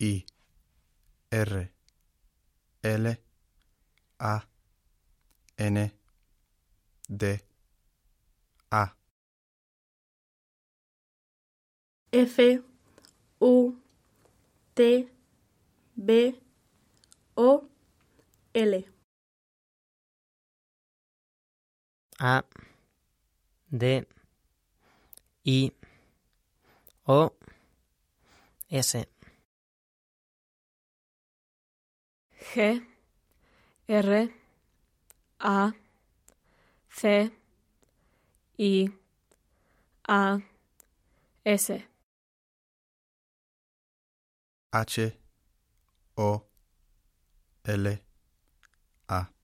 I R L A N D A. F U T B O L. A D I O S G R A C I A S. H O L A